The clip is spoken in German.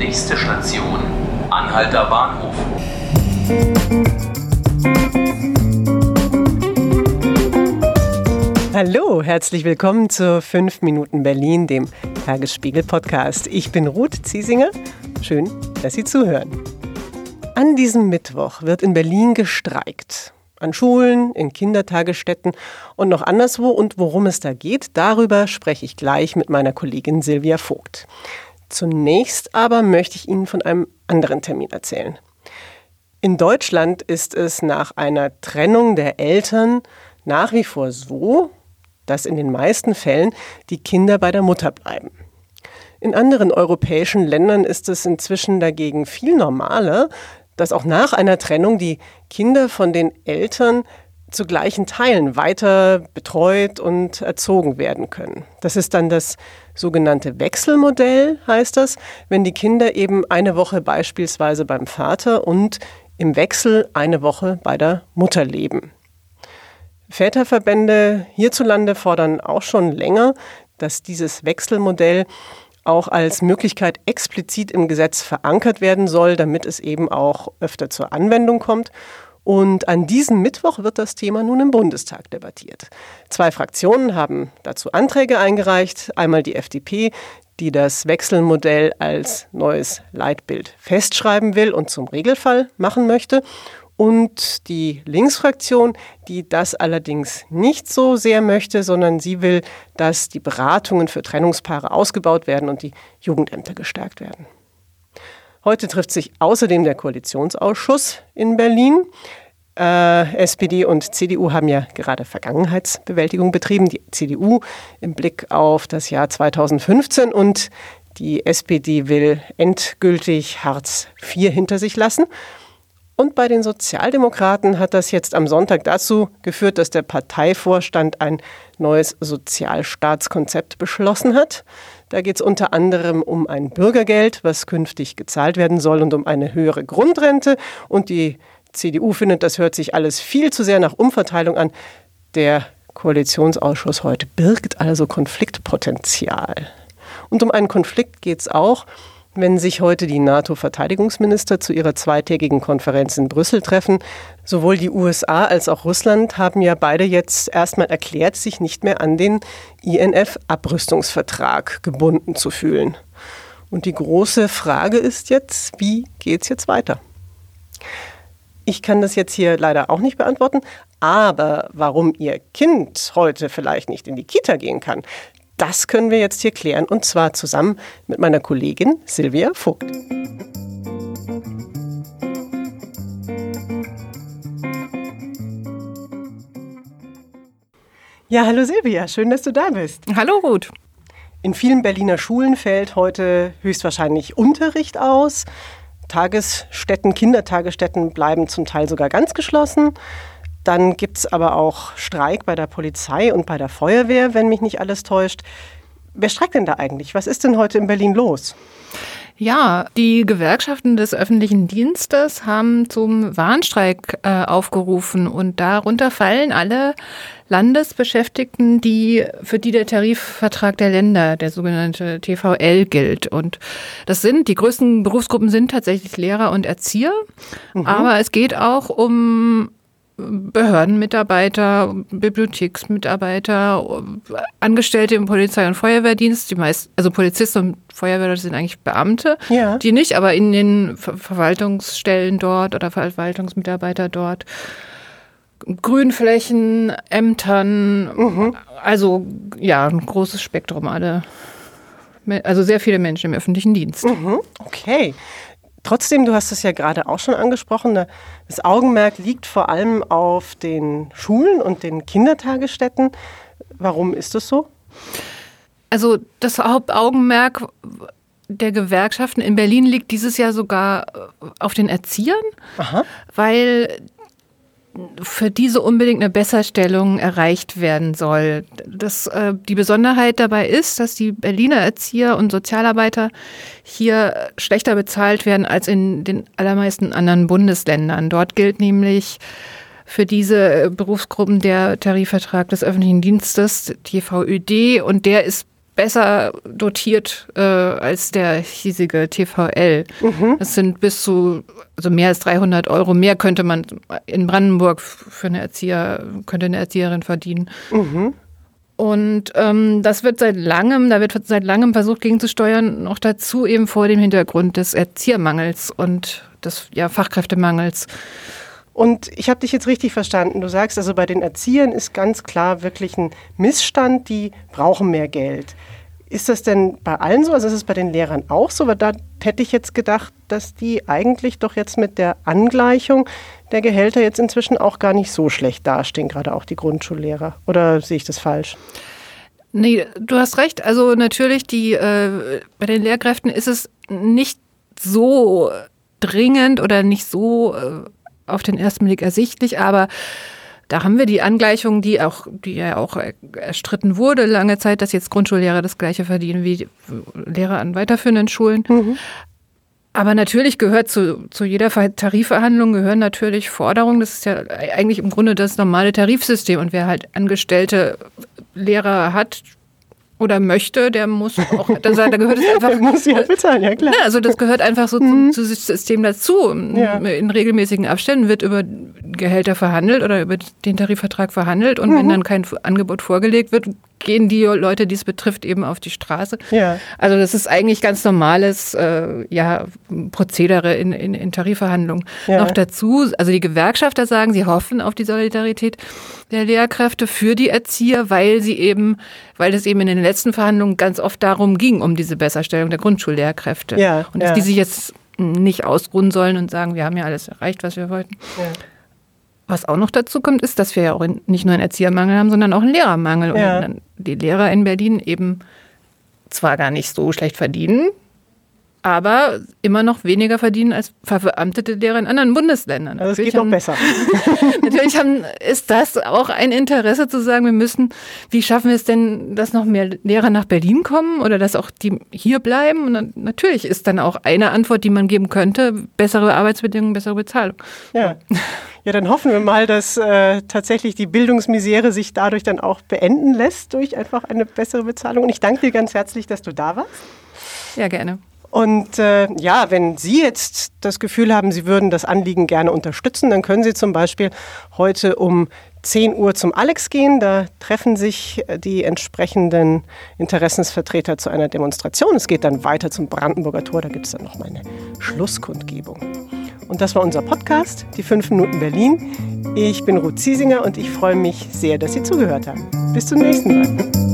Nächste Station, Anhalter Bahnhof. Hallo, herzlich willkommen zu 5 Minuten Berlin, dem Tagesspiegel-Podcast. Ich bin Ruth Ziesinger. Schön, dass Sie zuhören. An diesem Mittwoch wird in Berlin gestreikt. An Schulen, in Kindertagesstätten und noch anderswo. Und worum es da geht, darüber spreche ich gleich mit meiner Kollegin Silvia Vogt. Zunächst aber möchte ich Ihnen von einem anderen Termin erzählen. In Deutschland ist es nach einer Trennung der Eltern nach wie vor so, dass in den meisten Fällen die Kinder bei der Mutter bleiben. In anderen europäischen Ländern ist es inzwischen dagegen viel normaler, dass auch nach einer Trennung die Kinder von den Eltern zu gleichen Teilen weiter betreut und erzogen werden können. Das ist dann das sogenannte Wechselmodell, heißt das, wenn die Kinder eben eine Woche beispielsweise beim Vater und im Wechsel eine Woche bei der Mutter leben. Väterverbände hierzulande fordern auch schon länger, dass dieses Wechselmodell auch als Möglichkeit explizit im Gesetz verankert werden soll, damit es eben auch öfter zur Anwendung kommt. Und an diesem Mittwoch wird das Thema nun im Bundestag debattiert. Zwei Fraktionen haben dazu Anträge eingereicht. Einmal die FDP, die das Wechselmodell als neues Leitbild festschreiben will und zum Regelfall machen möchte und die Linksfraktion, die das allerdings nicht so sehr möchte, sondern sie will, dass die Beratungen für Trennungspaare ausgebaut werden und die Jugendämter gestärkt werden. Heute trifft sich außerdem der Koalitionsausschuss in Berlin. Äh, SPD und CDU haben ja gerade Vergangenheitsbewältigung betrieben. Die CDU im Blick auf das Jahr 2015 und die SPD will endgültig Hartz IV hinter sich lassen. Und bei den Sozialdemokraten hat das jetzt am Sonntag dazu geführt, dass der Parteivorstand ein neues Sozialstaatskonzept beschlossen hat. Da geht es unter anderem um ein Bürgergeld, was künftig gezahlt werden soll, und um eine höhere Grundrente. Und die CDU findet, das hört sich alles viel zu sehr nach Umverteilung an. Der Koalitionsausschuss heute birgt also Konfliktpotenzial. Und um einen Konflikt geht es auch, wenn sich heute die NATO-Verteidigungsminister zu ihrer zweitägigen Konferenz in Brüssel treffen. Sowohl die USA als auch Russland haben ja beide jetzt erstmal erklärt, sich nicht mehr an den INF-Abrüstungsvertrag gebunden zu fühlen. Und die große Frage ist jetzt, wie geht es jetzt weiter? Ich kann das jetzt hier leider auch nicht beantworten, aber warum Ihr Kind heute vielleicht nicht in die Kita gehen kann, das können wir jetzt hier klären und zwar zusammen mit meiner Kollegin Silvia Vogt. Ja, hallo Silvia, schön, dass du da bist. Hallo Ruth. In vielen Berliner Schulen fällt heute höchstwahrscheinlich Unterricht aus. Tagesstätten, Kindertagesstätten bleiben zum Teil sogar ganz geschlossen. Dann gibt es aber auch Streik bei der Polizei und bei der Feuerwehr, wenn mich nicht alles täuscht. Wer streikt denn da eigentlich? Was ist denn heute in Berlin los? Ja, die Gewerkschaften des öffentlichen Dienstes haben zum Warnstreik äh, aufgerufen und darunter fallen alle Landesbeschäftigten, die für die der Tarifvertrag der Länder, der sogenannte TVL gilt. Und das sind die größten Berufsgruppen sind tatsächlich Lehrer und Erzieher, mhm. aber es geht auch um Behördenmitarbeiter, Bibliotheksmitarbeiter, Angestellte im Polizei- und Feuerwehrdienst, die meist, also Polizisten und Feuerwehr sind eigentlich Beamte, ja. die nicht, aber in den Ver Verwaltungsstellen dort oder Verwaltungsmitarbeiter dort. Grünflächen, Ämtern, mhm. also ja, ein großes Spektrum, alle. Also sehr viele Menschen im öffentlichen Dienst. Mhm. Okay. Trotzdem, du hast es ja gerade auch schon angesprochen, das Augenmerk liegt vor allem auf den Schulen und den Kindertagesstätten. Warum ist das so? Also das Hauptaugenmerk der Gewerkschaften in Berlin liegt dieses Jahr sogar auf den Erziehern, Aha. weil für diese unbedingt eine Besserstellung erreicht werden soll. Das, äh, die Besonderheit dabei ist, dass die Berliner Erzieher und Sozialarbeiter hier schlechter bezahlt werden als in den allermeisten anderen Bundesländern. Dort gilt nämlich für diese Berufsgruppen der Tarifvertrag des öffentlichen Dienstes, TVÖD, und der ist besser dotiert äh, als der hiesige TVL. Mhm. Das sind bis zu also mehr als 300 Euro mehr könnte man in Brandenburg für eine Erzieher könnte eine Erzieherin verdienen. Mhm. Und ähm, das wird seit langem, da wird seit langem versucht gegenzusteuern, noch dazu eben vor dem Hintergrund des Erziehermangels und des ja, Fachkräftemangels. Und ich habe dich jetzt richtig verstanden. Du sagst also, bei den Erziehern ist ganz klar wirklich ein Missstand, die brauchen mehr Geld. Ist das denn bei allen so? Also ist es bei den Lehrern auch so? Weil da hätte ich jetzt gedacht, dass die eigentlich doch jetzt mit der Angleichung der Gehälter jetzt inzwischen auch gar nicht so schlecht dastehen, gerade auch die Grundschullehrer. Oder sehe ich das falsch? Nee, du hast recht. Also natürlich, die, äh, bei den Lehrkräften ist es nicht so dringend oder nicht so äh, auf den ersten Blick ersichtlich, aber da haben wir die Angleichung, die auch, die ja auch erstritten wurde lange Zeit, dass jetzt Grundschullehrer das gleiche verdienen wie Lehrer an weiterführenden Schulen. Mhm. Aber natürlich gehört zu, zu jeder Tarifverhandlung gehören natürlich Forderungen. Das ist ja eigentlich im Grunde das normale Tarifsystem. Und wer halt angestellte Lehrer hat, oder möchte, der muss auch, da, da gehört es einfach. der muss sie halt bezahlen, ja klar. Ja, also das gehört einfach so mhm. zum, zum System dazu. Ja. In regelmäßigen Abständen wird über Gehälter verhandelt oder über den Tarifvertrag verhandelt und mhm. wenn dann kein Angebot vorgelegt wird, gehen die Leute, die es betrifft, eben auf die Straße. Ja. Also das ist eigentlich ganz normales äh, ja, Prozedere in, in, in Tarifverhandlungen. Ja. Noch dazu, also die Gewerkschafter sagen, sie hoffen auf die Solidarität der Lehrkräfte für die Erzieher, weil sie eben, weil es eben in den letzten Verhandlungen ganz oft darum ging, um diese Besserstellung der Grundschullehrkräfte. Ja. Und dass die sich jetzt nicht ausruhen sollen und sagen, wir haben ja alles erreicht, was wir wollten. Ja. Was auch noch dazu kommt, ist, dass wir ja auch nicht nur einen Erziehermangel haben, sondern auch einen Lehrermangel. Ja. Und die Lehrer in Berlin eben zwar gar nicht so schlecht verdienen, aber immer noch weniger verdienen als verbeamtete Lehrer in anderen Bundesländern. Also es geht haben, doch besser. natürlich haben, ist das auch ein Interesse zu sagen, wir müssen, wie schaffen wir es denn, dass noch mehr Lehrer nach Berlin kommen oder dass auch die hier bleiben? Und dann, natürlich ist dann auch eine Antwort, die man geben könnte, bessere Arbeitsbedingungen, bessere Bezahlung. Ja. Ja, dann hoffen wir mal, dass äh, tatsächlich die Bildungsmisere sich dadurch dann auch beenden lässt durch einfach eine bessere Bezahlung. Und ich danke dir ganz herzlich, dass du da warst. Ja, gerne. Und äh, ja, wenn Sie jetzt das Gefühl haben, Sie würden das Anliegen gerne unterstützen, dann können Sie zum Beispiel heute um 10 Uhr zum Alex gehen. Da treffen sich äh, die entsprechenden Interessensvertreter zu einer Demonstration. Es geht dann weiter zum Brandenburger Tor. Da gibt es dann noch mal eine Schlusskundgebung. Und das war unser Podcast, die 5 Minuten Berlin. Ich bin Ruth Ziesinger und ich freue mich sehr, dass Sie zugehört haben. Bis zum nächsten Mal.